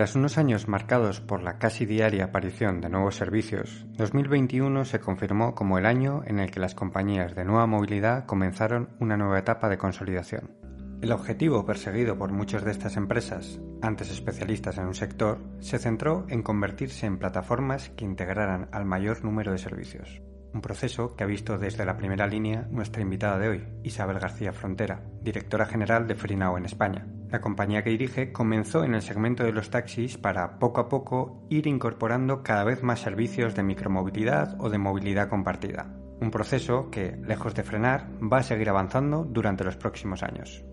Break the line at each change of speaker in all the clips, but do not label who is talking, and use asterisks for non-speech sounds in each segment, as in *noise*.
Tras unos años marcados por la casi diaria aparición de nuevos servicios, 2021 se confirmó como el año en el que las compañías de nueva movilidad comenzaron una nueva etapa de consolidación. El objetivo perseguido por muchas de estas empresas, antes especialistas en un sector, se centró en convertirse en plataformas que integraran al mayor número de servicios. Un proceso que ha visto desde la primera línea nuestra invitada de hoy, Isabel García Frontera, directora general de Frinao en España. La compañía que dirige comenzó en el segmento de los taxis para poco a poco ir incorporando cada vez más servicios de micromovilidad o de movilidad compartida. Un proceso que, lejos de frenar, va a seguir avanzando durante los próximos años.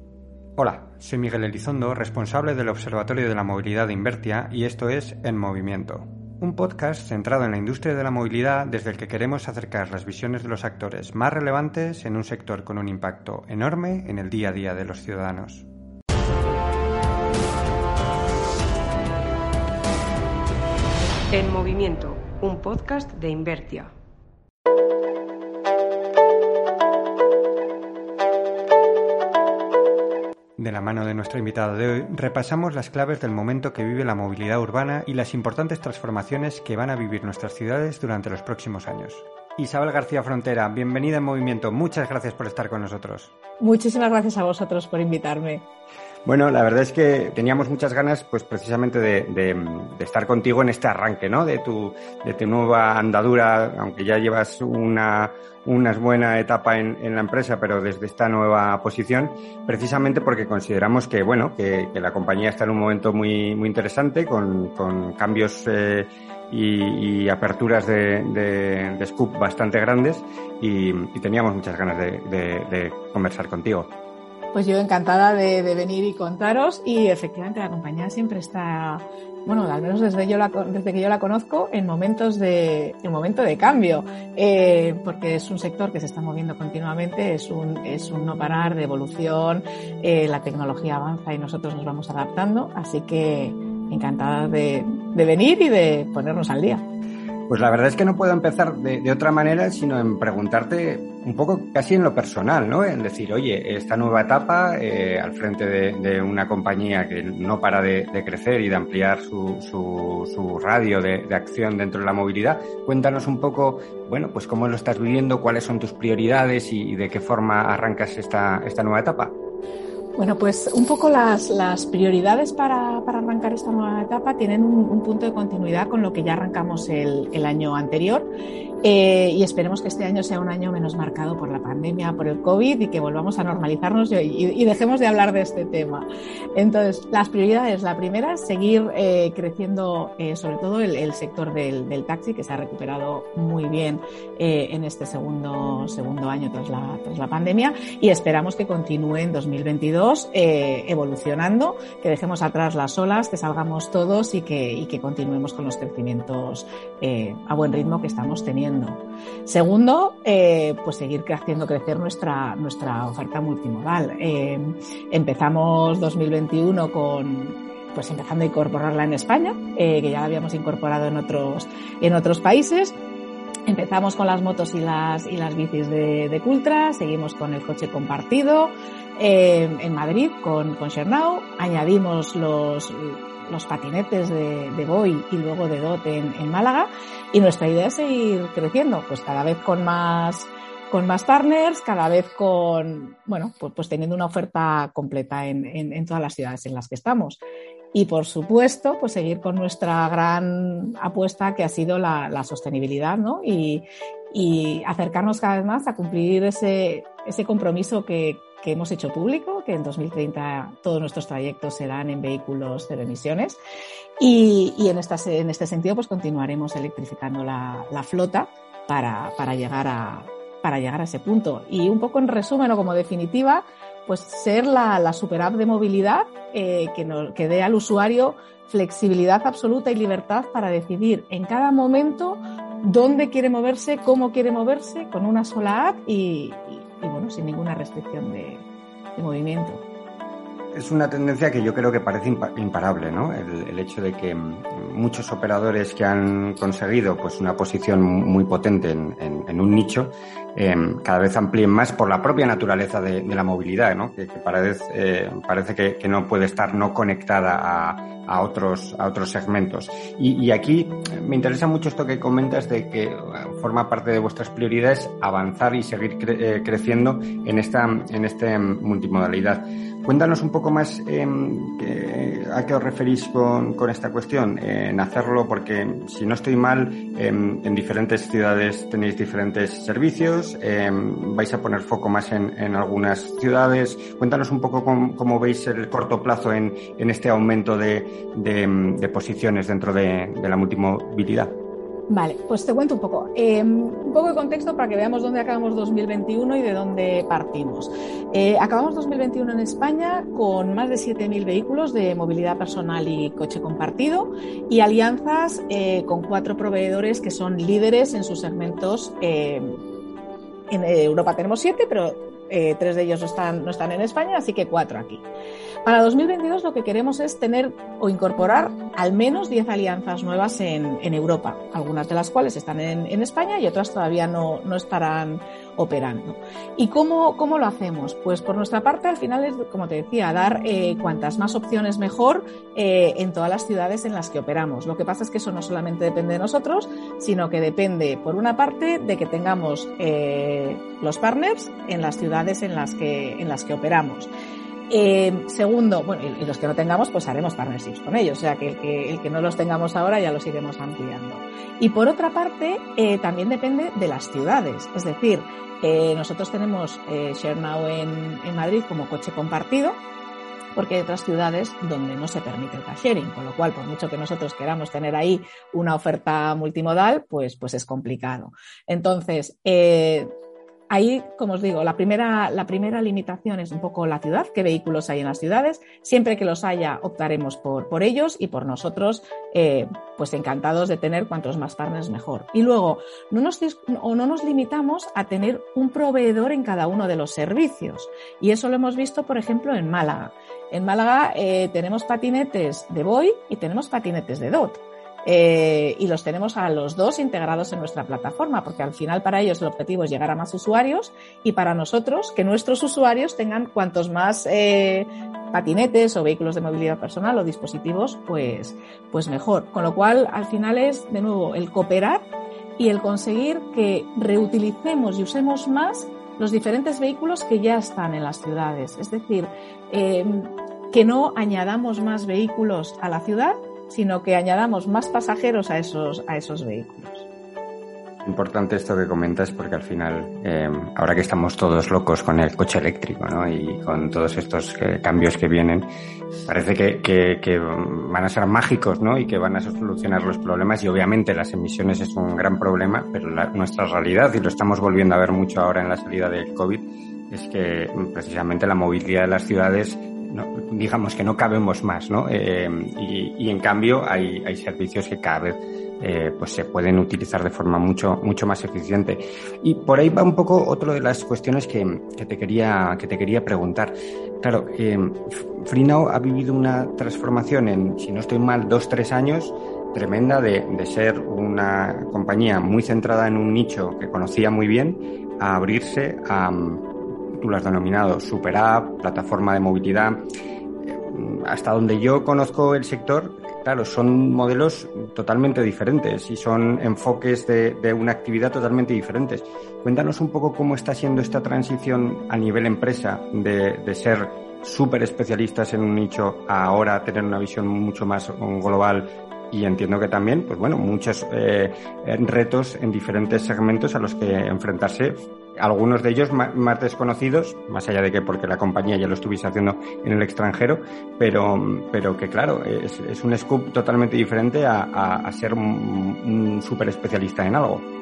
Hola, soy Miguel Elizondo, responsable del Observatorio de la Movilidad de Invertia y esto es En Movimiento, un podcast centrado en la industria de la movilidad desde el que queremos acercar las visiones de los actores más relevantes en un sector con un impacto enorme en el día a día de los ciudadanos.
En Movimiento, un podcast de Invertia.
De la mano de nuestro invitado de hoy, repasamos las claves del momento que vive la movilidad urbana y las importantes transformaciones que van a vivir nuestras ciudades durante los próximos años. Isabel García Frontera, bienvenida en Movimiento. Muchas gracias por estar con nosotros.
Muchísimas gracias a vosotros por invitarme.
Bueno, la verdad es que teníamos muchas ganas, pues precisamente de, estar contigo en este arranque, ¿no? De tu, de tu nueva andadura, aunque ya llevas una, una buena etapa en, en, la empresa, pero desde esta nueva posición, precisamente porque consideramos que, bueno, que, la compañía está en un momento muy, muy interesante, con, con cambios eh, y, aperturas de, de, scoop bastante grandes y, teníamos muchas ganas de conversar contigo.
Pues yo encantada de, venir y contaros. Y efectivamente la compañía siempre está, bueno, al menos desde, yo desde que yo la conozco, en momentos de, en momento de cambio, eh, porque es un sector que se está moviendo continuamente, es un, es un no parar de evolución, eh, la tecnología avanza y nosotros nos vamos adaptando, así que encantada de, de venir y de ponernos al día.
Pues la verdad es que no puedo empezar de, otra manera sino en preguntarte un poco casi en lo personal, ¿no? En decir, oye, esta nueva etapa eh, al frente de, una compañía que no para de, crecer y de ampliar su, su, radio de, acción dentro de la movilidad, cuéntanos un poco, bueno, pues cómo lo estás viviendo, cuáles son tus prioridades y, y de qué forma arrancas esta, esta nueva etapa.
Bueno, pues un poco las, prioridades para, arrancar esta nueva etapa tienen un, punto de continuidad con lo que ya arrancamos el, año anterior eh, y esperemos que este año sea un año menos marcado por la pandemia, por el COVID y que volvamos a normalizarnos y, dejemos de hablar de este tema. Entonces, las prioridades, la primera, seguir eh, creciendo eh, sobre todo el, sector del, del, taxi, que se ha recuperado muy bien en este segundo, segundo año tras la, tras la pandemia y esperamos que continúe en 2022 eh, evolucionando, que dejemos atrás las olas, que salgamos todos y que, continuemos con los crecimientos a buen ritmo que estamos teniendo. Segundo, eh, pues seguir haciendo crecer nuestra, nuestra oferta multimodal. Eh, empezamos 2021 con pues empezando a incorporarla en España, eh, que ya la habíamos incorporado en otros, en otros países. Empezamos con las motos y las, y las bicis de, de Cultra, seguimos con el coche compartido en Madrid con, con Shernau, añadimos los, los patinetes de, de Boy y luego de Dot en, Málaga. Y nuestra idea es seguir creciendo, pues cada vez con más, con más partners, cada vez con, bueno, pues, pues teniendo una oferta completa en, en, todas las ciudades en las que estamos. Y por supuesto, pues seguir con nuestra gran apuesta que ha sido la, la sostenibilidad, ¿no? Y, y acercarnos cada vez más a cumplir ese, ese compromiso que, que hemos hecho público, que en 2030 todos nuestros trayectos serán en vehículos cero emisiones. Y, y en, esta, en, este sentido, pues continuaremos electrificando la, la flota para, para, llegar a, para llegar a ese punto. Y un poco en resumen o como definitiva, pues ser la, la super app de movilidad eh, que, nos, que dé al usuario flexibilidad absoluta y libertad para decidir en cada momento dónde quiere moverse, cómo quiere moverse, con una sola app y, sin ninguna restricción de, movimiento
es una tendencia que yo creo que parece imparable, ¿no? El, hecho de que muchos operadores que han conseguido pues una posición muy potente en, en, en un nicho eh, cada vez amplíen más por la propia naturaleza de, la movilidad, ¿no? Que, parece, eh, parece que, no puede estar no conectada a, otros, a otros segmentos. Y, aquí me interesa mucho esto que comentas de que forma parte de vuestras prioridades avanzar y seguir eh, creciendo en esta, en esta multimodalidad. Cuéntanos un poco más eh, a qué os referís con, con esta cuestión, en hacerlo, porque si no estoy mal, eh, en diferentes ciudades tenéis diferentes servicios, vais a poner foco más en, en algunas ciudades. Cuéntanos un poco cómo, cómo veis el corto plazo en, en este aumento de, de, de, posiciones dentro de, de la multimovilidad.
Vale, pues te cuento un poco. Eh, un poco de contexto para que veamos dónde acabamos 2021 y de dónde partimos. Eh, acabamos 2021 en España con más de 7.000 vehículos de movilidad personal y coche compartido y alianzas eh, con cuatro proveedores que son líderes en sus segmentos. Eh, en Europa tenemos siete, pero eh, tres de ellos no están, no están en España, así que cuatro aquí. Para 2022 lo que queremos es tener o incorporar al menos 10 alianzas nuevas en, en, Europa, algunas de las cuales están en, en España y otras todavía no, no estarán operando. ¿Y cómo, cómo, lo hacemos? Pues por nuestra parte, al final es, como te decía, dar eh, cuantas más opciones mejor eh, en todas las ciudades en las que operamos. Lo que pasa es que eso no solamente depende de nosotros, sino que depende, por una parte, de que tengamos eh, los partners en las ciudades en las que, en las que operamos. Eh, segundo, bueno, y, los que no tengamos, pues haremos partnerships con ellos, o sea que el, que no los tengamos ahora ya los iremos ampliando. Y por otra parte, eh, también depende de las ciudades, es decir, eh, nosotros tenemos ShareNow en, en Madrid como coche compartido, porque hay otras ciudades donde no se permite el car sharing, con lo cual, por mucho que nosotros queramos tener ahí una oferta multimodal, pues, pues es complicado. Entonces, eh, ahí, como os digo, la primera, la primera limitación es un poco la ciudad, qué vehículos hay en las ciudades. Siempre que los haya, optaremos por, por ellos y por nosotros, eh, pues encantados de tener cuantos más partners mejor. Y luego, no nos, o no nos limitamos a tener un proveedor en cada uno de los servicios. Y eso lo hemos visto, por ejemplo, en Málaga. En Málaga eh, tenemos patinetes de Boy y tenemos patinetes de DOT. Eh, y los tenemos a los dos integrados en nuestra plataforma, porque al final para ellos el objetivo es llegar a más usuarios y para nosotros que nuestros usuarios tengan cuantos más eh, patinetes o vehículos de movilidad personal o dispositivos, pues, pues mejor. Con lo cual, al final es, de nuevo, el cooperar y el conseguir que reutilicemos y usemos más los diferentes vehículos que ya están en las ciudades. Es decir, eh, que no añadamos más vehículos a la ciudad, sino que añadamos más pasajeros a esos, a esos vehículos.
Importante esto que comentas porque al final, eh, ahora que estamos todos locos con el coche eléctrico ¿no? y con todos estos eh, cambios que vienen, parece que, que, que, van a ser mágicos ¿no? y que van a solucionar los problemas y obviamente las emisiones es un gran problema, pero la, nuestra realidad, y lo estamos volviendo a ver mucho ahora en la salida del COVID, es que precisamente la movilidad de las ciudades no, digamos que no cabemos más, ¿no? Eh, y, y, en cambio hay, hay, servicios que cada vez eh, pues se pueden utilizar de forma mucho, mucho más eficiente. Y por ahí va un poco otro de las cuestiones que, que te, quería, que te quería preguntar. Claro, eh, FreeNow ha vivido una transformación en, si no estoy mal, dos, tres años tremenda de, de ser una compañía muy centrada en un nicho que conocía muy bien a abrirse a tú lo has denominado super app, plataforma de movilidad. Hasta donde yo conozco el sector, claro, son modelos totalmente diferentes y son enfoques de, de, una actividad totalmente diferentes. Cuéntanos un poco cómo está siendo esta transición a nivel empresa de, ser súper especialistas en un nicho a ahora tener una visión mucho más global y entiendo que también, pues bueno, muchos eh, retos en diferentes segmentos a los que enfrentarse, algunos de ellos más desconocidos, más allá de que porque la compañía ya lo estuviese haciendo en el extranjero, pero, pero que claro, es, un scoop totalmente diferente a, a, ser un, un súper especialista en algo.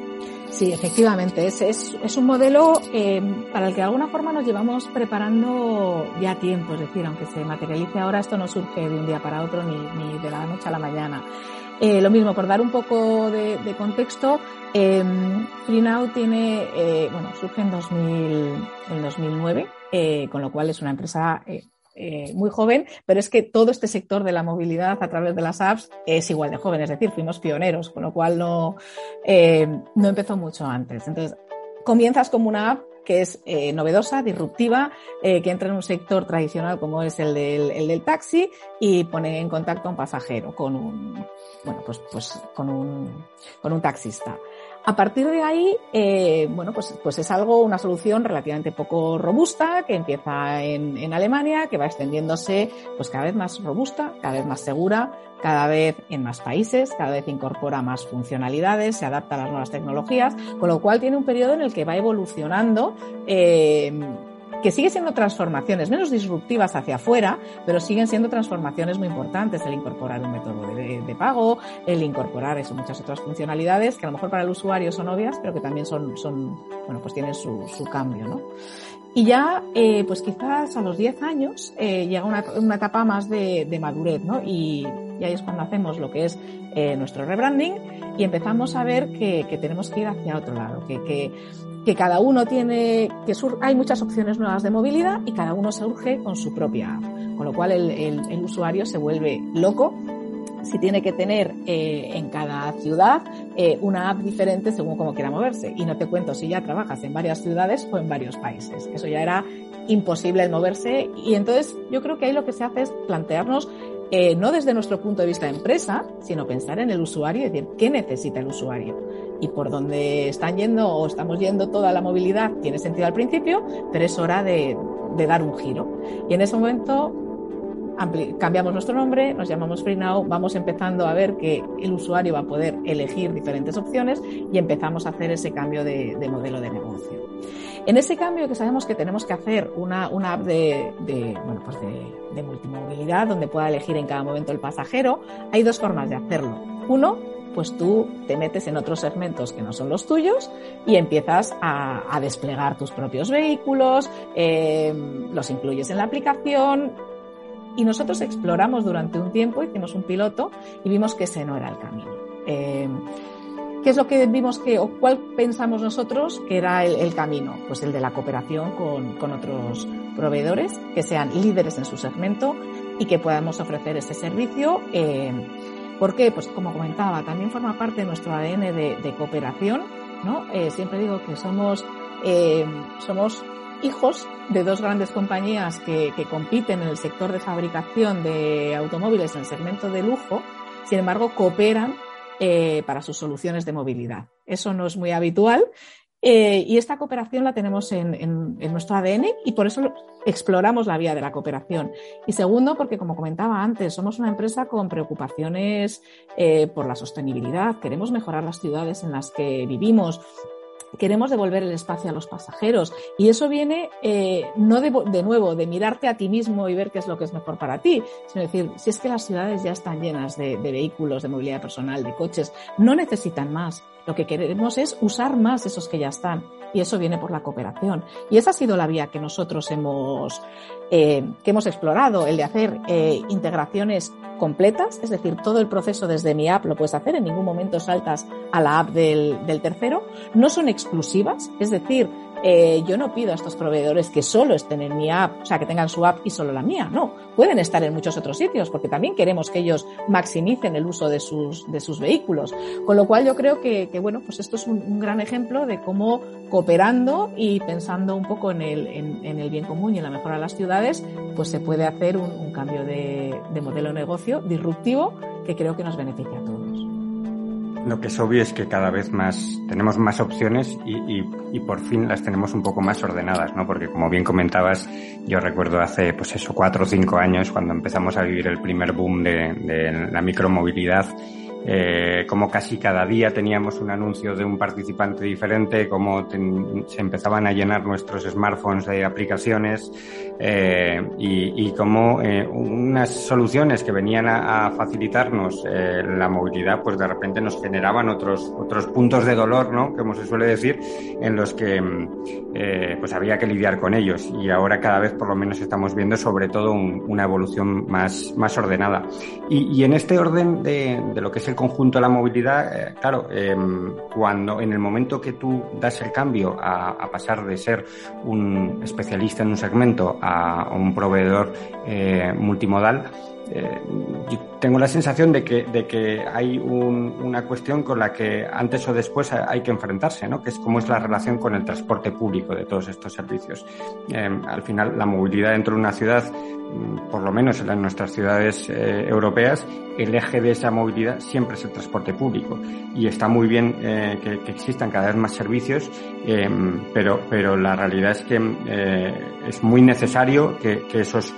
Sí, efectivamente. Es, es, es un modelo eh, para el que de alguna forma nos llevamos preparando ya tiempo. Es decir, aunque se materialice ahora, esto no surge de un día para otro ni, de la noche a la mañana. Eh, lo mismo, por dar un poco de, contexto, eh, FreeNow tiene, eh, bueno, surge en, 2000, en 2009, eh, con lo cual es una empresa eh, muy joven, pero es que todo este sector de la movilidad a través de las apps es igual de joven, es decir, fuimos pioneros, con lo cual no, eh, no empezó mucho antes. Entonces, comienzas como una app que es eh, novedosa, disruptiva, eh, que entra en un sector tradicional como es el del, el del, taxi y pone en contacto a un pasajero con un, bueno, pues, pues con un, con un taxista. A partir de ahí, eh, bueno, pues, pues es algo, una solución relativamente poco robusta, que empieza en, en, Alemania, que va extendiéndose pues cada vez más robusta, cada vez más segura, cada vez en más países, cada vez incorpora más funcionalidades, se adapta a las nuevas tecnologías, con lo cual tiene un periodo en el que va evolucionando. Eh, que sigue siendo transformaciones menos disruptivas hacia afuera, pero siguen siendo transformaciones muy importantes, el incorporar un método de, pago, el incorporar eso, muchas otras funcionalidades que a lo mejor para el usuario son obvias, pero que también son, son bueno, pues tienen su, su cambio, ¿no? Y ya, eh, pues quizás a los 10 años eh, llega una, una, etapa más de, madurez, ¿no? Y, y, ahí es cuando hacemos lo que es eh, nuestro rebranding y empezamos a ver que, que, tenemos que ir hacia otro lado, que, que, que cada uno tiene, que sur, hay muchas opciones nuevas de movilidad y cada uno surge con su propia con lo cual el, el usuario se vuelve loco si tiene que tener eh, en cada ciudad eh, una app diferente según cómo quiera moverse. Y no te cuento si ya trabajas en varias ciudades o en varios países. Eso ya era imposible el moverse. Y entonces yo creo que ahí lo que se hace es plantearnos eh, no desde nuestro punto de vista de empresa, sino pensar en el usuario y decir qué necesita el usuario. Y por donde están yendo o estamos yendo toda la movilidad tiene sentido al principio, pero es hora de, de dar un giro. Y en ese momento cambiamos nuestro nombre, nos llamamos FreeNow, vamos empezando a ver que el usuario va a poder elegir diferentes opciones y empezamos a hacer ese cambio de, de modelo de negocio. En ese cambio que sabemos que tenemos que hacer una, app de, bueno, pues de, de multimovilidad donde pueda elegir en cada momento el pasajero, hay dos formas de hacerlo. Uno, pues tú te metes en otros segmentos que no son los tuyos y empiezas a, a desplegar tus propios vehículos, eh, los incluyes en la aplicación, y nosotros exploramos durante un tiempo, hicimos un piloto y vimos que ese no era el camino. Eh, ¿Qué es lo que vimos que, o cuál pensamos nosotros que era el, camino? Pues el de la cooperación con, con, otros proveedores que sean líderes en su segmento y que podamos ofrecer ese servicio. Eh, ¿Por qué? Pues como comentaba, también forma parte de nuestro ADN de, de cooperación, ¿no? Eh, siempre digo que somos, eh, somos hijos de dos grandes compañías que, compiten en el sector de fabricación de automóviles en el segmento de lujo, sin embargo, cooperan eh, para sus soluciones de movilidad. Eso no es muy habitual. Eh, y esta cooperación la tenemos en, en, en, nuestro ADN y por eso exploramos la vía de la cooperación. Y segundo, porque como comentaba antes, somos una empresa con preocupaciones eh, por la sostenibilidad. Queremos mejorar las ciudades en las que vivimos, queremos devolver el espacio a los pasajeros. Y eso viene eh, no de, de, nuevo de mirarte a ti mismo y ver qué es lo que es mejor para ti, sino decir, si es que las ciudades ya están llenas de, vehículos, de movilidad personal, de coches, no necesitan más. Lo que queremos es usar más esos que ya están. Y eso viene por la cooperación. Y esa ha sido la vía que nosotros hemos, eh, que hemos explorado, el de hacer eh, integraciones completas, es decir, todo el proceso desde mi app lo puedes hacer, en ningún momento saltas a la app del, del tercero. No son exclusivas, es decir, eh, yo no pido a estos proveedores que solo estén en mi app, o sea, que tengan su app y solo la mía, no. Pueden estar en muchos otros sitios porque también queremos que ellos maximicen el uso de sus, de sus vehículos. Con lo cual yo creo que, bueno, pues esto es un, gran ejemplo de cómo cooperando y pensando un poco en el, en, el bien común y en la mejora de las ciudades, pues se puede hacer un, un cambio de, de modelo de negocio disruptivo que creo que nos beneficia a todos.
Lo que es obvio es que cada vez más tenemos más opciones y, y, y, por fin las tenemos un poco más ordenadas, ¿no? Porque como bien comentabas, yo recuerdo hace, pues eso, cuatro o cinco años, cuando empezamos a vivir el primer boom de, de la micromovilidad, eh, como casi cada día teníamos un anuncio de un participante diferente, cómo se empezaban a llenar nuestros smartphones de aplicaciones eh, y, y cómo eh, unas soluciones que venían a, facilitarnos la movilidad, pues de repente nos generaban otros, otros puntos de dolor, ¿no? Como se suele decir, en los que pues había que lidiar con ellos y ahora cada vez por lo menos estamos viendo sobre todo una evolución más, más ordenada. Y, y en este orden de, de lo que es el conjunto de la movilidad, eh, claro, em, cuando en el momento que tú das el cambio a, pasar de ser un especialista en un segmento a un proveedor eh, multimodal, eh, tengo la sensación de que, de que hay una cuestión con la que antes o después hay que enfrentarse, ¿no? que es cómo es la relación con el transporte público de todos estos servicios. al final, la movilidad dentro de una ciudad Mm, por lo menos en nuestras ciudades eh, europeas, el eje de esa movilidad siempre es el transporte público. Y está muy bien eh, que, existan cada vez más servicios, eh, pero, pero la realidad es que es muy necesario que esos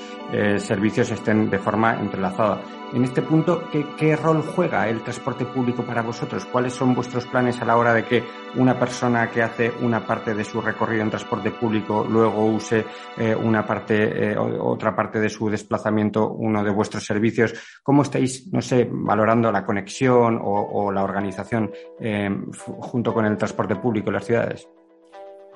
servicios estén de forma entrelazada. En este punto, ¿qué, rol juega el transporte público para vosotros? ¿Cuáles son vuestros planes a la hora de que una persona que hace una parte de su recorrido en transporte público luego use eh, una parte, eh, otra parte de su desplazamiento, uno de vuestros servicios? ¿Cómo estáis, no sé, valorando la conexión o, la organización eh, junto con el transporte público en las ciudades?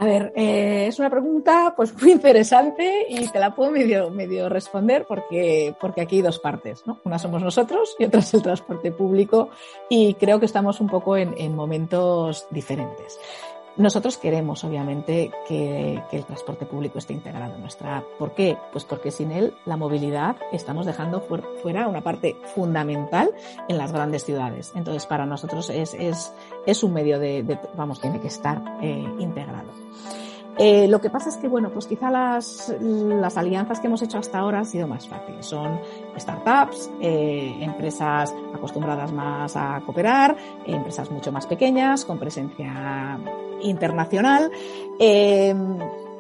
A ver, eh, es una pregunta pues muy interesante y te la puedo medio, medio responder porque, porque aquí hay dos partes, ¿no? Una somos nosotros y otra es el transporte público y creo que estamos un poco en, en momentos diferentes. Nosotros queremos, obviamente, que, el transporte público esté integrado en nuestra. ¿Por qué? Pues porque sin él la movilidad estamos dejando fuera una parte fundamental en las grandes ciudades. Entonces, para nosotros es, es, es un medio de, vamos, tiene que estar eh, integrado. Eh, lo que pasa es que, bueno, pues quizá las, las, alianzas que hemos hecho hasta ahora han sido más fáciles. Son startups, eh, empresas acostumbradas más a cooperar, empresas mucho más pequeñas, con presencia internacional.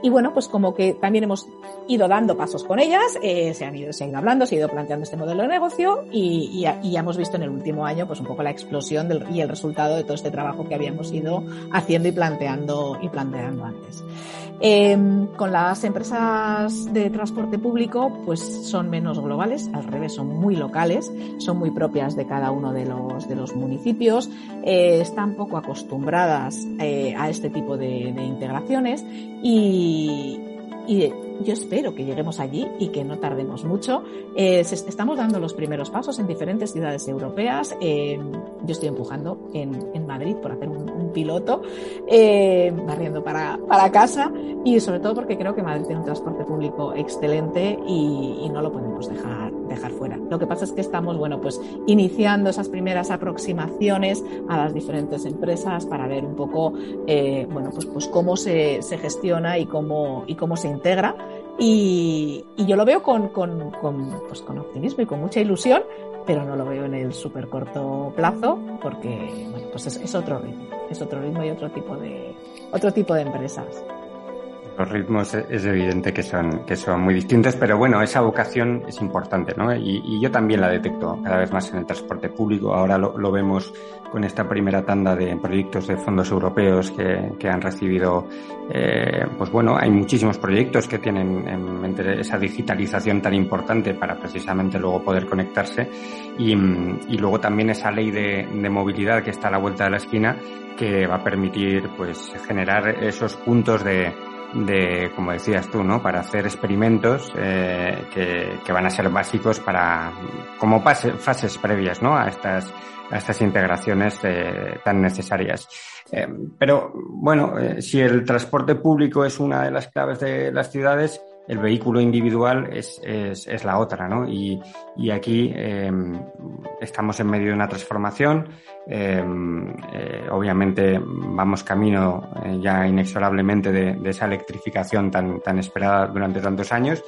Y bueno, pues como que también hemos ido dando pasos con ellas, eh, se, han ido, se ha ido hablando, se ha ido planteando este modelo de negocio y, y, y, hemos visto en el último año pues un poco la explosión del, y el resultado de todo este trabajo que habíamos ido haciendo y planteando, y planteando antes. Eh, con las empresas de transporte público, pues son menos globales, al revés, son muy locales, son muy propias de cada uno de los, de los municipios, eh, están poco acostumbradas eh, a este tipo de, integraciones y yo espero que lleguemos allí y que no tardemos mucho. Eh, estamos dando los primeros pasos en diferentes ciudades europeas. Eh, yo estoy empujando en, Madrid por hacer un, piloto, eh, barriendo para, para, casa y sobre todo porque creo que Madrid tiene un transporte público excelente y no lo podemos dejar, dejar fuera. Lo que pasa es que estamos, bueno, pues iniciando esas primeras aproximaciones a las diferentes empresas para ver un poco, eh, bueno, pues, pues cómo se, se gestiona y cómo, y cómo se integra y, y yo lo veo con, con, con, pues con optimismo y con mucha ilusión, pero no lo veo en el súper corto plazo porque bueno, pues es, es, otro ritmo, es otro ritmo y otro tipo de, otro tipo de empresas
los ritmos es evidente que son, que son muy distintos, pero bueno, esa vocación es importante, ¿no? Y, yo también la detecto cada vez más en el transporte público. Ahora lo, vemos con esta primera tanda de proyectos de fondos europeos que, que han recibido, eh, pues bueno, hay muchísimos proyectos que tienen en esa digitalización tan importante para precisamente luego poder conectarse y, y luego también esa ley de, de movilidad que está a la vuelta de la esquina que va a permitir pues generar esos puntos de, de, como decías tú, ¿no? Para hacer experimentos eh, que, que, van a ser básicos para, como pase, fases previas, ¿no? A estas, a estas integraciones eh, tan necesarias. Eh, pero, bueno, eh, si el transporte público es una de las claves de las ciudades, el vehículo individual es, es, es la otra, ¿no? Y, y aquí eh, estamos en medio de una transformación. Eh, eh, obviamente vamos camino eh, ya inexorablemente de, de, esa electrificación tan, tan esperada durante tantos años.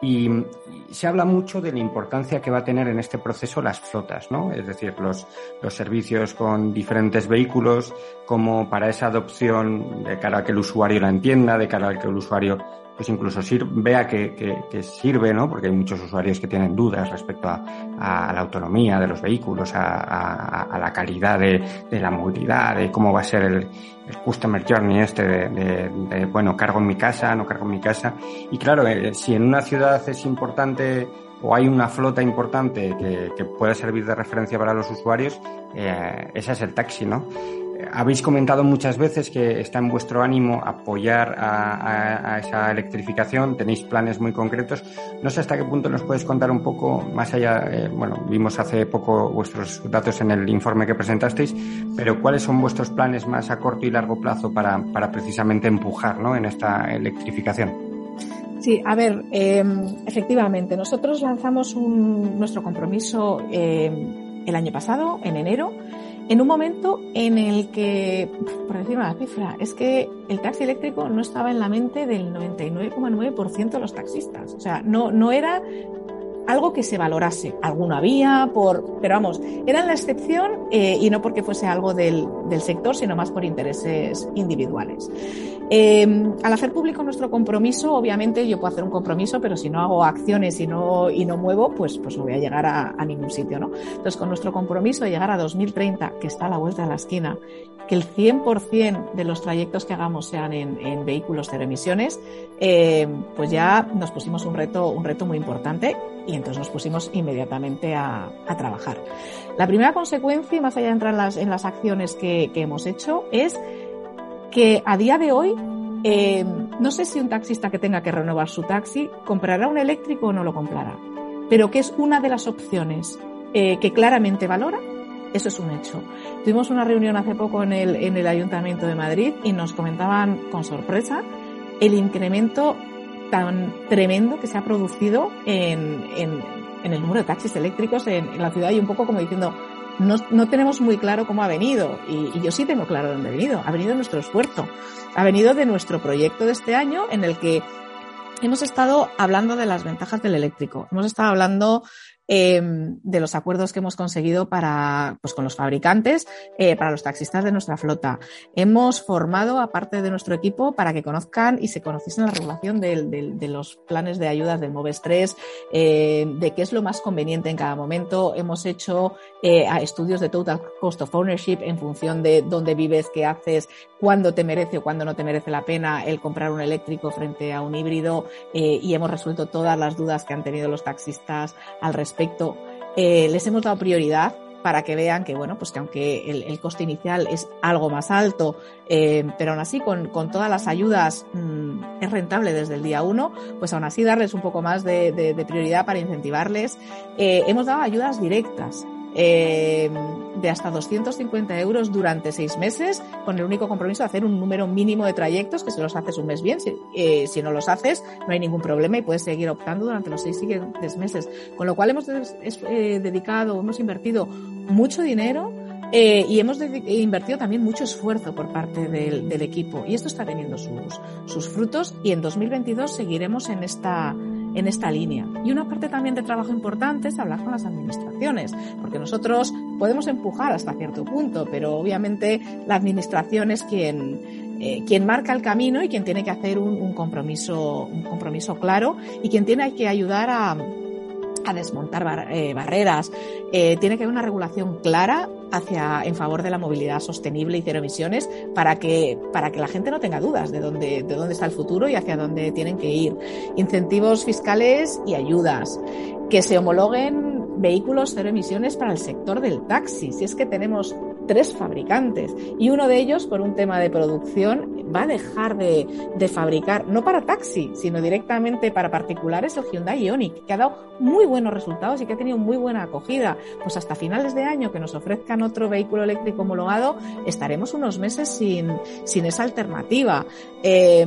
Y, y, se habla mucho de la importancia que va a tener en este proceso las flotas, ¿no? Es decir, los, los servicios con diferentes vehículos, como para esa adopción de cara a que el usuario la entienda, de cara a que el usuario pues incluso vea que, sirve, ¿no? Porque hay muchos usuarios que tienen dudas respecto a, la autonomía de los vehículos, a, la calidad de, la movilidad, de cómo va a ser el, customer journey este de, bueno, cargo en mi casa, no cargo en mi casa. Y claro, eh, si en una ciudad es importante o hay una flota importante que, que pueda servir de referencia para los usuarios, eh, ese es el taxi, ¿no? Habéis comentado muchas veces que está en vuestro ánimo apoyar a, esa electrificación, tenéis planes muy concretos. No sé hasta qué punto nos puedes contar un poco más allá, eh, bueno, vimos hace poco vuestros datos en el informe que presentasteis, pero ¿cuáles son vuestros planes más a corto y largo plazo para, precisamente empujar ¿no? en esta electrificación?
Sí, a ver, em, efectivamente, nosotros lanzamos nuestro compromiso em, el año pasado, en enero, en un momento en el que, por decir una cifra, es que el taxi eléctrico no estaba en la mente del 99,9% de los taxistas. O sea, no, no era algo que se valorase. Alguno había, por, pero vamos, era la excepción eh, y no porque fuese algo del, del, sector, sino más por intereses individuales. Eh, al hacer público nuestro compromiso, obviamente yo puedo hacer un compromiso, pero si no hago acciones y no, y no muevo, pues, pues no voy a llegar a, a ningún sitio, ¿no? Entonces, con nuestro compromiso de llegar a 2030, que está a la vuelta de la esquina, que el 100% de los trayectos que hagamos sean en, en vehículos cero emisiones, eh, pues ya nos pusimos un reto, un reto muy importante y entonces nos pusimos inmediatamente a, trabajar. La primera consecuencia, más allá de entrar en las, acciones que, hemos hecho, es que a día de hoy, eh, no sé si un taxista que tenga que renovar su taxi comprará un eléctrico o no lo comprará, pero que es una de las opciones eh, que claramente valora eso es un hecho. Tuvimos una reunión hace poco en el Ayuntamiento de Madrid y nos comentaban con sorpresa el incremento tan tremendo que se ha producido en, en, el número de taxis eléctricos en, en, la ciudad y un poco como diciendo, no, no tenemos muy claro cómo ha venido y, y, yo sí tengo claro dónde ha venido. Ha venido nuestro esfuerzo, ha venido de nuestro proyecto de este año en el que hemos estado hablando de las ventajas del eléctrico, hemos estado hablando eh, de los acuerdos que hemos conseguido para, pues, con los fabricantes, eh, para los taxistas de nuestra flota. Hemos formado a parte de nuestro equipo para que conozcan y se conociesen la regulación de, los planes de ayudas del MOVES 3, eh, de qué es lo más conveniente en cada momento. Hemos hecho eh, estudios de total cost of ownership en función de dónde vives, qué haces, cuándo te merece o cuándo no te merece la pena el comprar un eléctrico frente a un híbrido eh, y hemos resuelto todas las dudas que han tenido los taxistas al respecto. Eh, les hemos dado prioridad para que vean que, bueno, pues que aunque el, coste inicial es algo más alto, eh, pero aún así con, con todas las ayudas mmm, es rentable desde el día uno, pues aún así darles un poco más de prioridad para incentivarles. Eh, hemos dado ayudas directas eh, de hasta 250 euros durante seis meses, con el único compromiso de hacer un número mínimo de trayectos, que si los haces un mes bien, si, eh, si no los haces, no hay ningún problema y puedes seguir optando durante los seis siguientes meses. Con lo cual hemos eh, dedicado, hemos invertido mucho dinero eh, y hemos invertido también mucho esfuerzo por parte del, del equipo y esto está teniendo sus, sus frutos y en 2022 seguiremos en esta en esta línea. Y una parte también de trabajo importante es hablar con las administraciones, porque nosotros podemos empujar hasta cierto punto, pero obviamente la administración es quien, eh, quien marca el camino y quien tiene que hacer un, compromiso, un compromiso claro y quien tiene que ayudar a, a desmontar eh, barreras. Eh, tiene que haber una regulación clara hacia en favor de la movilidad sostenible y cero emisiones para que para que la gente no tenga dudas de dónde de dónde está el futuro y hacia dónde tienen que ir. Incentivos fiscales y ayudas que se homologuen vehículos cero emisiones para el sector del taxi. Si es que tenemos tres fabricantes y uno de ellos, por un tema de producción, va a dejar de, de, fabricar, no para taxi, sino directamente para particulares, el Hyundai Ioniq, que ha dado muy buenos resultados y que ha tenido muy buena acogida. Pues hasta finales de año que nos ofrezcan otro vehículo eléctrico homologado, estaremos unos meses sin, sin esa alternativa. Eh,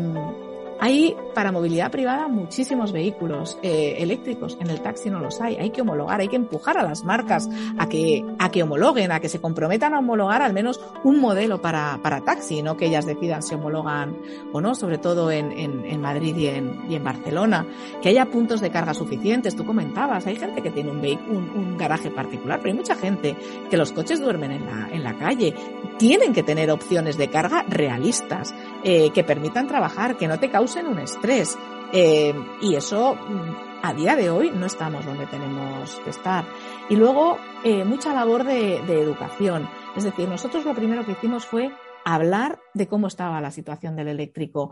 hay para movilidad privada muchísimos vehículos eh, eléctricos. En el taxi no los hay. Hay que homologar, hay que empujar a las marcas a que, a que homologuen, a que se comprometan a homologar al menos un modelo para, para taxi, no que ellas decidan si homologan o no, sobre todo en, en, en Madrid y en, y en, Barcelona. Que haya puntos de carga suficientes. Tú comentabas, hay gente que tiene un, un, un garaje particular, pero hay mucha gente que los coches duermen en la, en la calle. Tienen que tener opciones de carga realistas eh, que permitan trabajar, que no te causen un estrés. Eh, y eso mm, a día de hoy no estamos donde tenemos que estar. Y luego, eh, mucha labor de, de educación. Es decir, nosotros lo primero que hicimos fue hablar de cómo estaba la situación del eléctrico,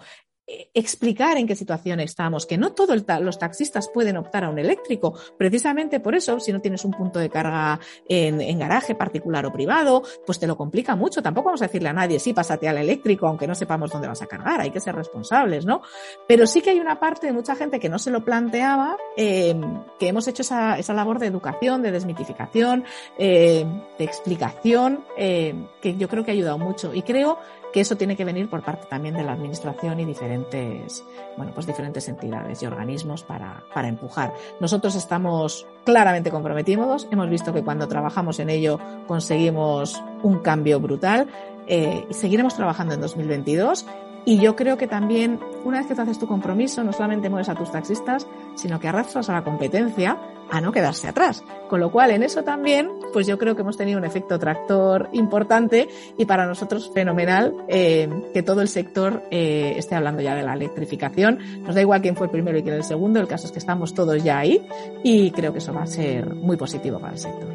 explicar en qué situación estamos, que no todos los taxistas pueden optar a un eléctrico. Precisamente por eso, si no tienes un punto de carga en, garaje particular o privado, pues te lo complica mucho. Tampoco vamos a decirle a nadie, sí, pásate al eléctrico, aunque no sepamos dónde vas a cargar, hay que ser responsables, ¿no? Pero sí que hay una parte de mucha gente que no se lo planteaba, eh, que hemos hecho esa, esa, labor de educación, de desmitificación, eh, de explicación, eh, que yo creo que ha ayudado mucho. Y creo que eso tiene que venir por parte también de la administración y diferentes, bueno, pues diferentes entidades y organismos para, para empujar. Nosotros estamos claramente comprometidos, hemos visto que cuando trabajamos en ello conseguimos un cambio brutal. Eh, seguiremos trabajando en 2022 y yo creo que también, una vez que tú haces tu compromiso, no solamente mueves a tus taxistas, sino que arrastras a la competencia a no quedarse atrás. Con lo cual, en eso también, pues yo creo que hemos tenido un efecto tractor importante y para nosotros fenomenal eh, que todo el sector eh, esté hablando ya de la electrificación. Nos da igual quién fue el primero y quién el segundo, el caso es que estamos todos ya ahí y creo que eso va a ser muy positivo para el sector.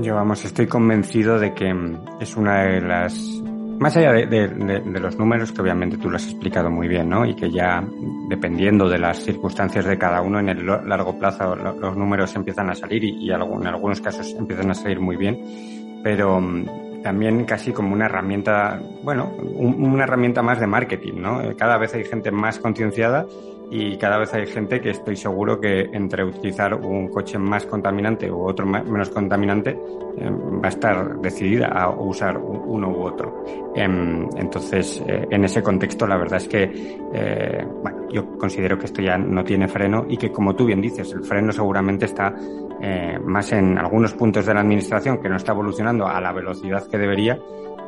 Yo, vamos, estoy convencido de que es una de las más allá de, los números, que obviamente tú lo has explicado muy bien, ¿no? Y que ya, dependiendo de las circunstancias de cada uno, en el largo plazo los números empiezan a salir y, en algunos casos empiezan a salir muy bien, pero mm, también casi como una herramienta, bueno, una herramienta más de marketing, ¿no? Cada vez hay gente más concienciada y cada vez hay gente que estoy seguro que entre utilizar un coche más contaminante u otro menos contaminante eh, va a estar decidida a usar uno u otro. Em, entonces, eh, en ese contexto, la verdad es que, eh, bueno, yo considero que esto ya no tiene freno y que, como tú bien dices, el freno seguramente está más en algunos puntos de la administración que no está evolucionando a la velocidad que debería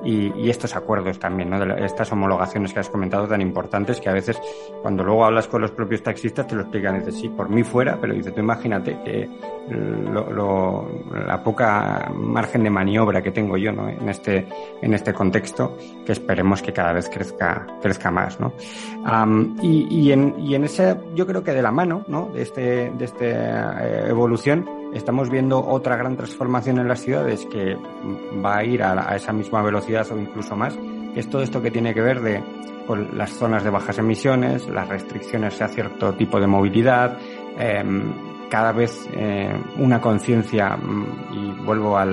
y, estos acuerdos también, ¿no? De estas homologaciones que has comentado tan importantes que a veces cuando luego hablas con los propios taxistas te lo explican, dices, sí, por mí fuera, pero dice, tú imagínate que lo, la poca margen de maniobra que tengo yo, ¿no? En este, en este contexto, que esperemos que cada vez crezca, crezca más, ¿no? y, y, en, y en ese, yo creo que de la mano, ¿no? De este, de esta eh, evolución, estamos viendo otra gran transformación en las ciudades que va a ir a, esa misma velocidad o incluso más, que es todo esto que tiene que ver de con las zonas de bajas emisiones, las restricciones a cierto tipo de movilidad, em, cada vez eh, una conciencia, mm, y vuelvo a,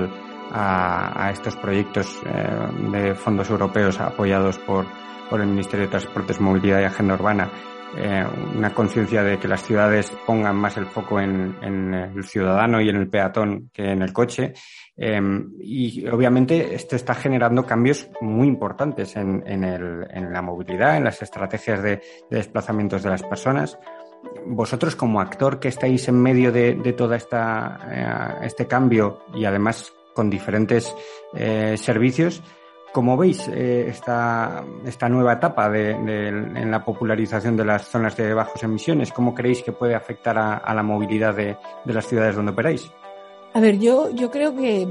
estos proyectos eh, de fondos europeos apoyados por, por el Ministerio de Transportes, Movilidad y Agenda Urbana, eh, una conciencia de que las ciudades pongan más el foco en, el ciudadano y en el peatón que en el coche. Em, y obviamente esto está generando cambios muy importantes en, la movilidad, en las estrategias de, desplazamientos de las personas. Vosotros como actor que estáis en medio de, de esta eh, este cambio y además con diferentes eh, servicios, ¿Cómo veis eh, esta, esta nueva etapa de, en la popularización de las zonas de bajos emisiones? ¿Cómo creéis que puede afectar a, la movilidad de, las ciudades donde operáis?
A ver, yo, yo creo que,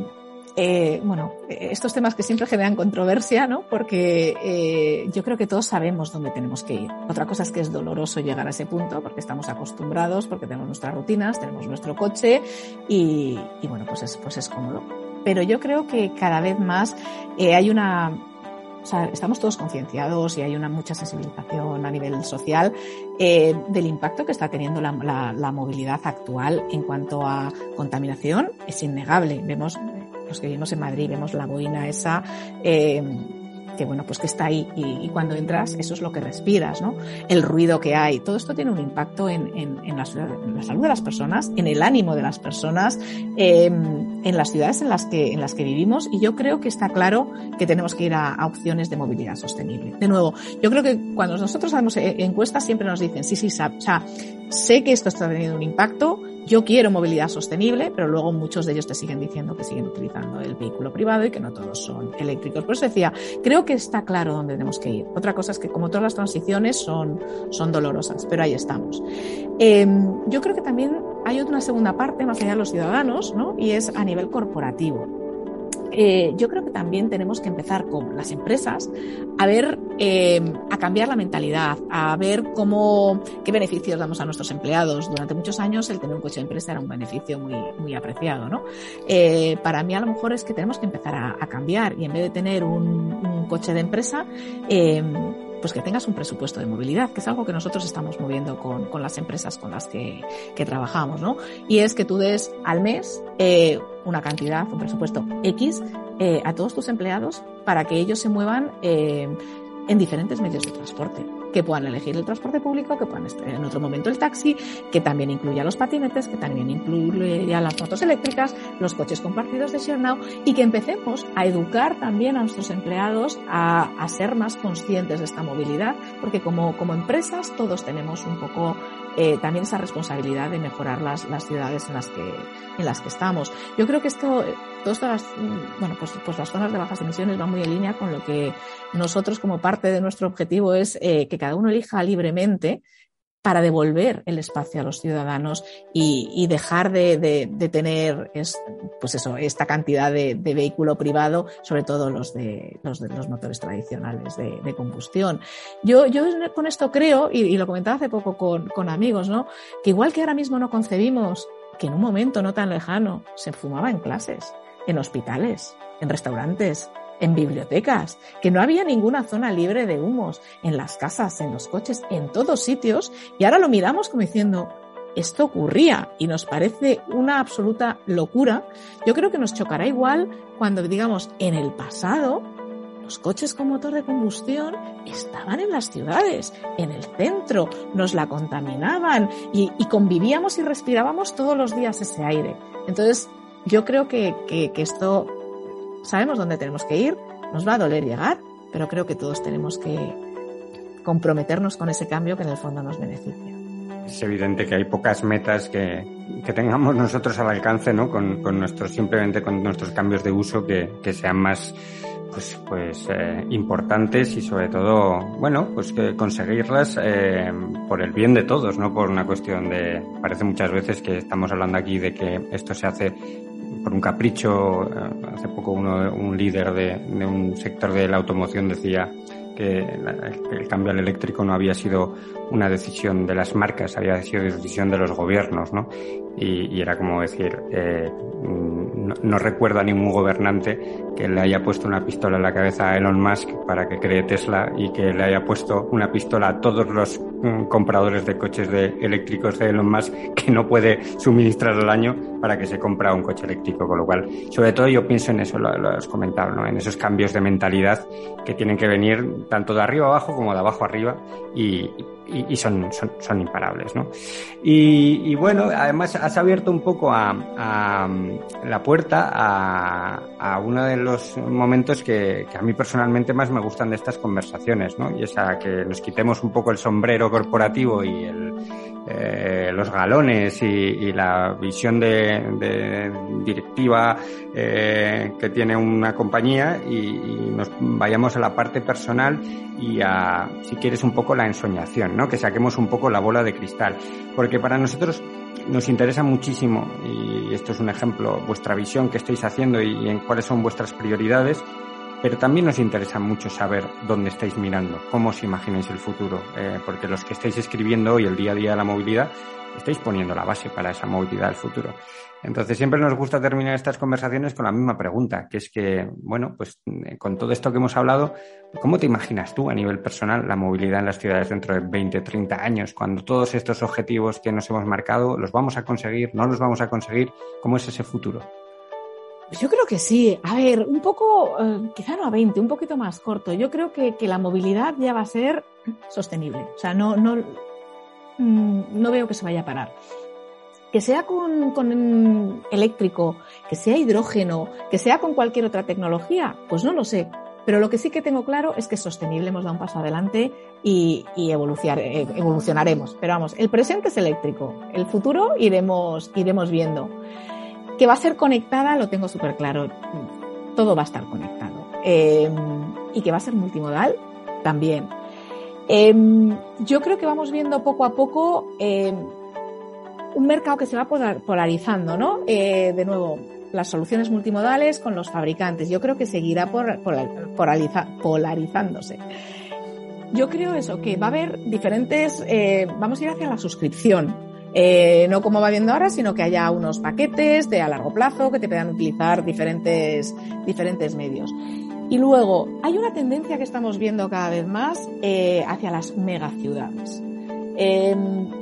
eh, bueno, estos temas que siempre generan controversia, ¿no? Porque eh, yo creo que todos sabemos dónde tenemos que ir. Otra cosa es que es doloroso llegar a ese punto porque estamos acostumbrados, porque tenemos nuestras rutinas, tenemos nuestro coche y, y bueno, pues es, pues es cómodo pero yo creo que cada vez más eh, hay una o sea, estamos todos concienciados y hay una mucha sensibilización a nivel social eh, del impacto que está teniendo la, la, la, movilidad actual en cuanto a contaminación. Es innegable. Vemos, los que vivimos en Madrid, vemos la boina esa. Eh, que bueno, pues que está ahí y, cuando entras eso es lo que respiras, ¿no? El ruido que hay, todo esto tiene un impacto en, en, la, salud de las personas, en el ánimo de las personas, em, en las ciudades en las, que, en las que vivimos y yo creo que está claro que tenemos que ir a, opciones de movilidad sostenible. De nuevo, yo creo que cuando nosotros hacemos eh, encuestas siempre nos dicen, sí, sí, o sea, sé que esto está teniendo un impacto, yo quiero movilidad sostenible, pero luego muchos de ellos te siguen diciendo que siguen utilizando el vehículo privado y que no todos son eléctricos. Por eso decía, creo que está claro dónde tenemos que ir. Otra cosa es que como todas las transiciones son, son dolorosas, pero ahí estamos. Em, yo creo que también hay otra segunda parte más allá de los ciudadanos, ¿no? Y es a nivel corporativo. Eh, yo creo que también tenemos que empezar con las empresas a ver, eh, a cambiar la mentalidad, a ver cómo, qué beneficios damos a nuestros empleados. Durante muchos años el tener un coche de empresa era un beneficio muy, muy apreciado, ¿no? Eh, para mí a lo mejor es que tenemos que empezar a, cambiar y en vez de tener un, un coche de empresa, eh, pues que tengas un presupuesto de movilidad, que es algo que nosotros estamos moviendo con, con las empresas con las que, que, trabajamos, ¿no? Y es que tú des al mes eh, una cantidad, un presupuesto X eh, a todos tus empleados para que ellos se muevan eh, en diferentes medios de transporte que puedan elegir el transporte público, que puedan en otro momento el taxi, que también incluya los patinetes, que también incluya las motos eléctricas, los coches compartidos de ShareNow y que empecemos a educar también a nuestros empleados a, a ser más conscientes de esta movilidad, porque como, como empresas todos tenemos un poco eh, también esa responsabilidad de mejorar las, las ciudades en las que en las que estamos. Yo creo que esto, todas las, bueno, pues, pues las zonas de bajas emisiones van muy en línea con lo que nosotros como parte de nuestro objetivo es eh, que cada uno elija libremente para devolver el espacio a los ciudadanos y, dejar de, tener es, pues eso, esta cantidad de, vehículo privado, sobre todo los de los, los motores tradicionales de, combustión. Yo, yo con esto creo, y, y, lo comentaba hace poco con, con amigos, ¿no? que igual que ahora mismo no concebimos que en un momento no tan lejano se fumaba en clases, en hospitales, en restaurantes, en bibliotecas, que no había ninguna zona libre de humos, en las casas, en los coches, en todos sitios, y ahora lo miramos como diciendo, esto ocurría y nos parece una absoluta locura, yo creo que nos chocará igual cuando digamos en el pasado los coches con motor de combustión estaban en las ciudades, en el centro, nos la contaminaban y, convivíamos y respirábamos todos los días ese aire. Entonces, yo creo que, que esto sabemos dónde tenemos que ir, nos va a doler llegar, pero creo que todos tenemos que comprometernos con ese cambio que en el fondo nos beneficia.
Es evidente que hay pocas metas que, que tengamos nosotros al alcance, ¿no? Con, con, nuestros, simplemente con nuestros cambios de uso que, que sean más, pues, pues eh, importantes y sobre todo, bueno, pues que conseguirlas eh, por el bien de todos, no por una cuestión de, parece muchas veces que estamos hablando aquí de que esto se hace por un capricho. Hace poco uno, un líder de, un sector de la automoción decía que el cambio al eléctrico no había sido una decisión de las marcas, había sido decisión de los gobiernos, ¿no? Y, era como decir, eh, no, no, recuerdo a ningún gobernante que le haya puesto una pistola en la cabeza a Elon Musk para que cree Tesla y que le haya puesto una pistola a todos los um, compradores de coches de eléctricos de Elon Musk que no puede suministrar al año para que se compra un coche eléctrico. Con lo cual, sobre todo yo pienso en eso, lo, lo has comentado, ¿no? En esos cambios de mentalidad que tienen que venir tanto de arriba abajo como de abajo arriba y, son, son, imparables, ¿no? Y, bueno, además has abierto un poco a, a la puerta a, uno de los momentos que, que, a mí personalmente más me gustan de estas conversaciones, ¿no? Y es a que nos quitemos un poco el sombrero corporativo y el, eh, los galones y, y, la visión de, de directiva eh, que tiene una compañía y, y nos vayamos a la parte personal y a, si quieres, un poco la ensoñación, ¿no? Que saquemos un poco la bola de cristal. Porque para nosotros nos interesa muchísimo, y esto es un ejemplo, vuestra visión que estáis haciendo y, en cuáles son vuestras prioridades, pero también nos interesa mucho saber dónde estáis mirando, cómo os imagináis el futuro, eh, porque los que estáis escribiendo hoy el día a día de la movilidad, estáis poniendo la base para esa movilidad del futuro. Entonces siempre nos gusta terminar estas conversaciones con la misma pregunta, que es que, bueno, pues con todo esto que hemos hablado, ¿cómo te imaginas tú a nivel personal la movilidad en las ciudades dentro de 20, 30 años, cuando todos estos objetivos que nos hemos marcado los vamos a conseguir, no los vamos a conseguir? ¿Cómo es ese futuro?
Yo creo que sí. A ver, un poco, eh, quizá no a 20, un poquito más corto. Yo creo que, que la movilidad ya va a ser sostenible. O sea, no, no, no veo que se vaya a parar. Que sea con, con, eléctrico, que sea hidrógeno, que sea con cualquier otra tecnología, pues no lo sé. Pero lo que sí que tengo claro es que es sostenible, hemos dado un paso adelante y, y evolucionaremos. Pero vamos, el presente es eléctrico, el futuro iremos, iremos viendo. Que va a ser conectada, lo tengo súper claro. Todo va a estar conectado. Eh, y que va a ser multimodal, también. Eh, yo creo que vamos viendo poco a poco eh, un mercado que se va polarizando, ¿no? Eh, de nuevo, las soluciones multimodales con los fabricantes. Yo creo que seguirá por, polarizándose. Yo creo eso, que va a haber diferentes, eh, vamos a ir hacia la suscripción. Eh, no como va viendo ahora, sino que haya unos paquetes de a largo plazo que te puedan utilizar diferentes, diferentes medios. Y luego, hay una tendencia que estamos viendo cada vez más eh, hacia las megaciudades. Eh,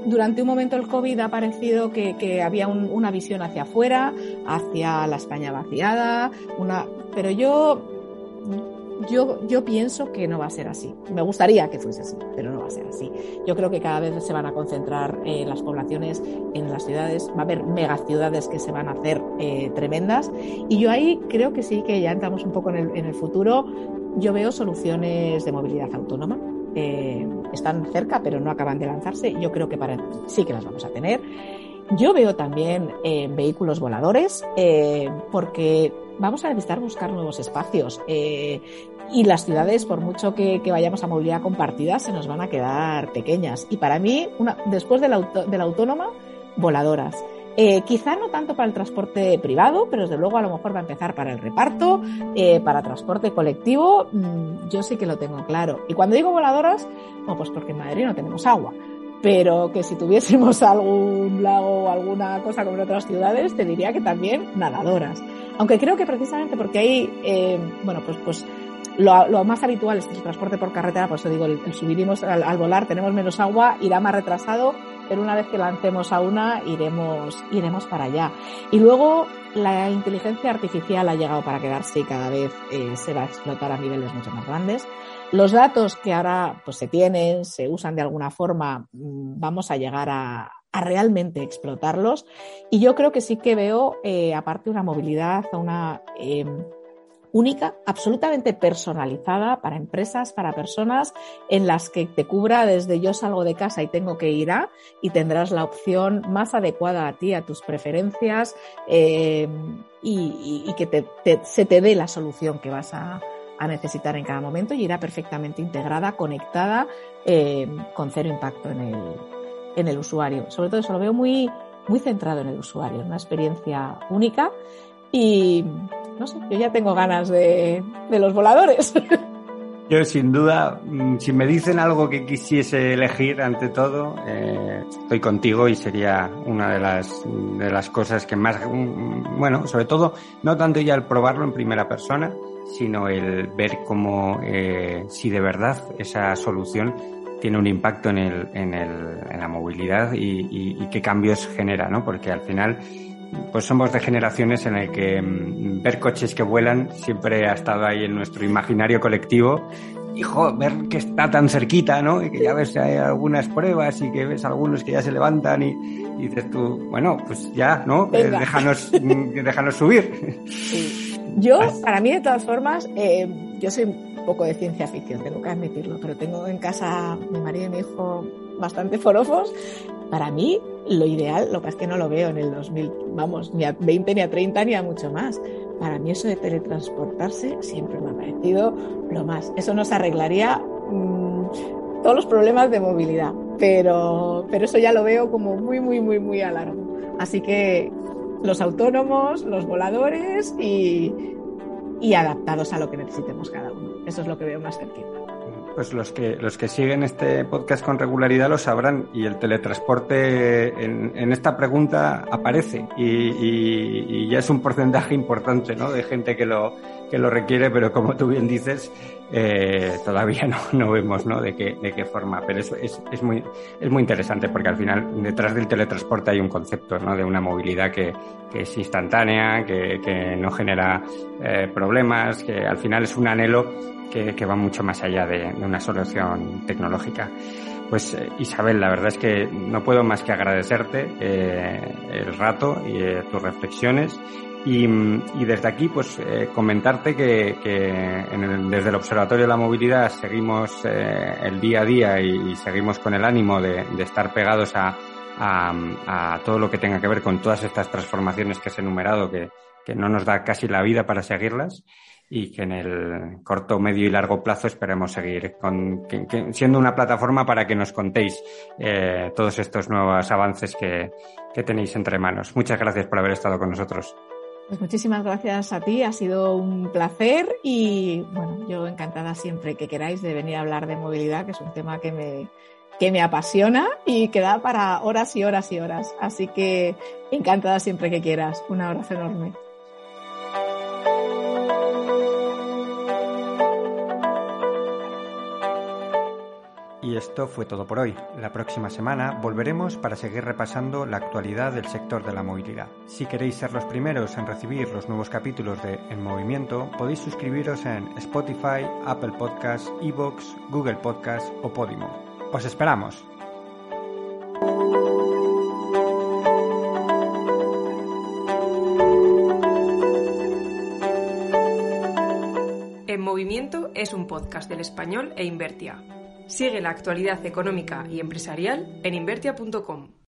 durante un momento el COVID ha parecido que, había una visión hacia afuera, hacia la España vaciada, una, pero yo, yo, yo pienso que no va a ser así. Me gustaría que fuese así, pero no va a ser así. Yo creo que cada vez se van a concentrar eh, las poblaciones en las ciudades, va a haber megaciudades que se van a hacer eh, tremendas y yo ahí creo que sí que ya entramos un poco en el, en el futuro. Yo veo soluciones de movilidad autónoma eh, están cerca, pero no acaban de lanzarse. Yo creo que para sí que las vamos a tener. Yo veo también eh, vehículos voladores, eh, porque vamos a necesitar buscar nuevos espacios. y las ciudades, por mucho que, vayamos a movilidad compartida, se nos van a quedar pequeñas. Y para mí, una, después de la, de la autónoma, voladoras. Eh, quizá no tanto para el transporte privado, pero desde luego a lo mejor va a empezar para el reparto, eh, para transporte colectivo, mm, yo sí que lo tengo claro. Y cuando digo voladoras, bueno, pues porque en Madrid no tenemos agua. Pero que si tuviésemos *laughs* algún lago o alguna cosa como en otras ciudades, te diría que también nadadoras. Aunque creo que precisamente porque ahí, eh, bueno, pues, pues lo, más habitual es el transporte por carretera, por eso digo, el, subiremos al, al, volar, tenemos menos agua, irá más retrasado pero una vez que lancemos a una iremos, iremos para allá. Y luego la inteligencia artificial ha llegado para quedarse y cada vez eh, se va a explotar a niveles mucho más grandes. Los datos que ahora pues, se tienen, se usan de alguna forma, mm, vamos a llegar a, a realmente explotarlos. Y yo creo que sí que veo, eh, aparte, una movilidad, una eh, única, absolutamente personalizada para empresas, para personas, en las que te cubra desde yo salgo de casa y tengo que ir a, y tendrás la opción más adecuada a ti, a tus preferencias, eh, y, que se te dé la solución que vas a, necesitar en cada momento y irá perfectamente integrada, conectada, eh, con cero impacto en el, en el usuario. Sobre todo eso lo veo muy, muy centrado en el usuario, una experiencia única y no sé, yo ya tengo ganas de, los voladores. *laughs*
Yo sin duda, mm, si me dicen algo que quisiese elegir ante todo, eh, estoy contigo y sería una de las, de las cosas que más, mm, bueno, sobre todo, no tanto ya el probarlo en primera persona, sino el ver cómo, eh, si de verdad esa solución tiene un impacto en, el, en, el, en la movilidad y, y qué cambios genera, ¿no? Porque al final pues somos de generaciones en el que mm, ver coches que vuelan siempre ha estado ahí en nuestro imaginario colectivo. Hijo, ver que está tan cerquita, ¿no? Y que ya ves que hay algunas pruebas y que ves algunos que ya se levantan y, dices tú, bueno, pues ya, ¿no? Eh, déjanos, mm, déjanos subir.
Yo, para mí, de todas formas, eh, yo soy poco de ciencia ficción, tengo que admitirlo, pero tengo en casa mi marido y mi hijo bastante forofos. Para mí, lo ideal, lo que es que no lo veo en el 2000, vamos, ni a 20 ni a 30 ni a mucho más. Para mí eso de teletransportarse siempre me ha parecido lo más. Eso nos arreglaría mm, todos los problemas de movilidad, pero, pero eso ya lo veo como muy, muy, muy, muy a largo. Así que los autónomos, los voladores y, y adaptados a lo que necesitemos cada uno. Eso es lo que veo más cerquita
pues los que, los que siguen este podcast con regularidad lo sabrán y el teletransporte en, en esta pregunta aparece y, y, ya es un porcentaje importante ¿no? de gente que lo, que lo requiere, pero como tú bien dices, eh, todavía no, no vemos ¿no? De, qué, de qué forma. Pero es, es, es, muy, es muy interesante porque al final detrás del teletransporte hay un concepto ¿no? de una movilidad que, que es instantánea, que, que no genera eh, problemas, que al final es un anhelo que, va mucho más allá de, una solución tecnológica. Pues eh, Isabel, la verdad es que no puedo más que agradecerte eh, el rato y eh, tus reflexiones y, desde aquí pues comentarte que, desde el Observatorio de la Movilidad seguimos el día a día y, seguimos con el ánimo de, estar pegados a, a, todo lo que tenga que ver con todas estas transformaciones que has enumerado que, que no nos da casi la vida para seguirlas y que en el corto, medio y largo plazo esperemos seguir con, siendo una plataforma para que nos contéis eh, todos estos nuevos avances que, que tenéis entre manos. Muchas gracias por haber estado con nosotros.
Pues muchísimas gracias a ti, ha sido un placer y bueno, yo encantada siempre que queráis de venir a hablar de movilidad, que es un tema que me, que me apasiona y que da para horas y horas y horas. Así que encantada siempre que quieras. Un abrazo enorme.
Esto fue todo por hoy. La próxima semana volveremos para seguir repasando la actualidad del sector de la movilidad. Si queréis ser los primeros en recibir los nuevos capítulos de En Movimiento, podéis suscribiros en Spotify, Apple Podcasts, Evox, Google Podcasts o Podimo. ¡Os esperamos!
En Movimiento es un podcast del español e Invertia. Sigue la actualidad económica y empresarial en invertia.com.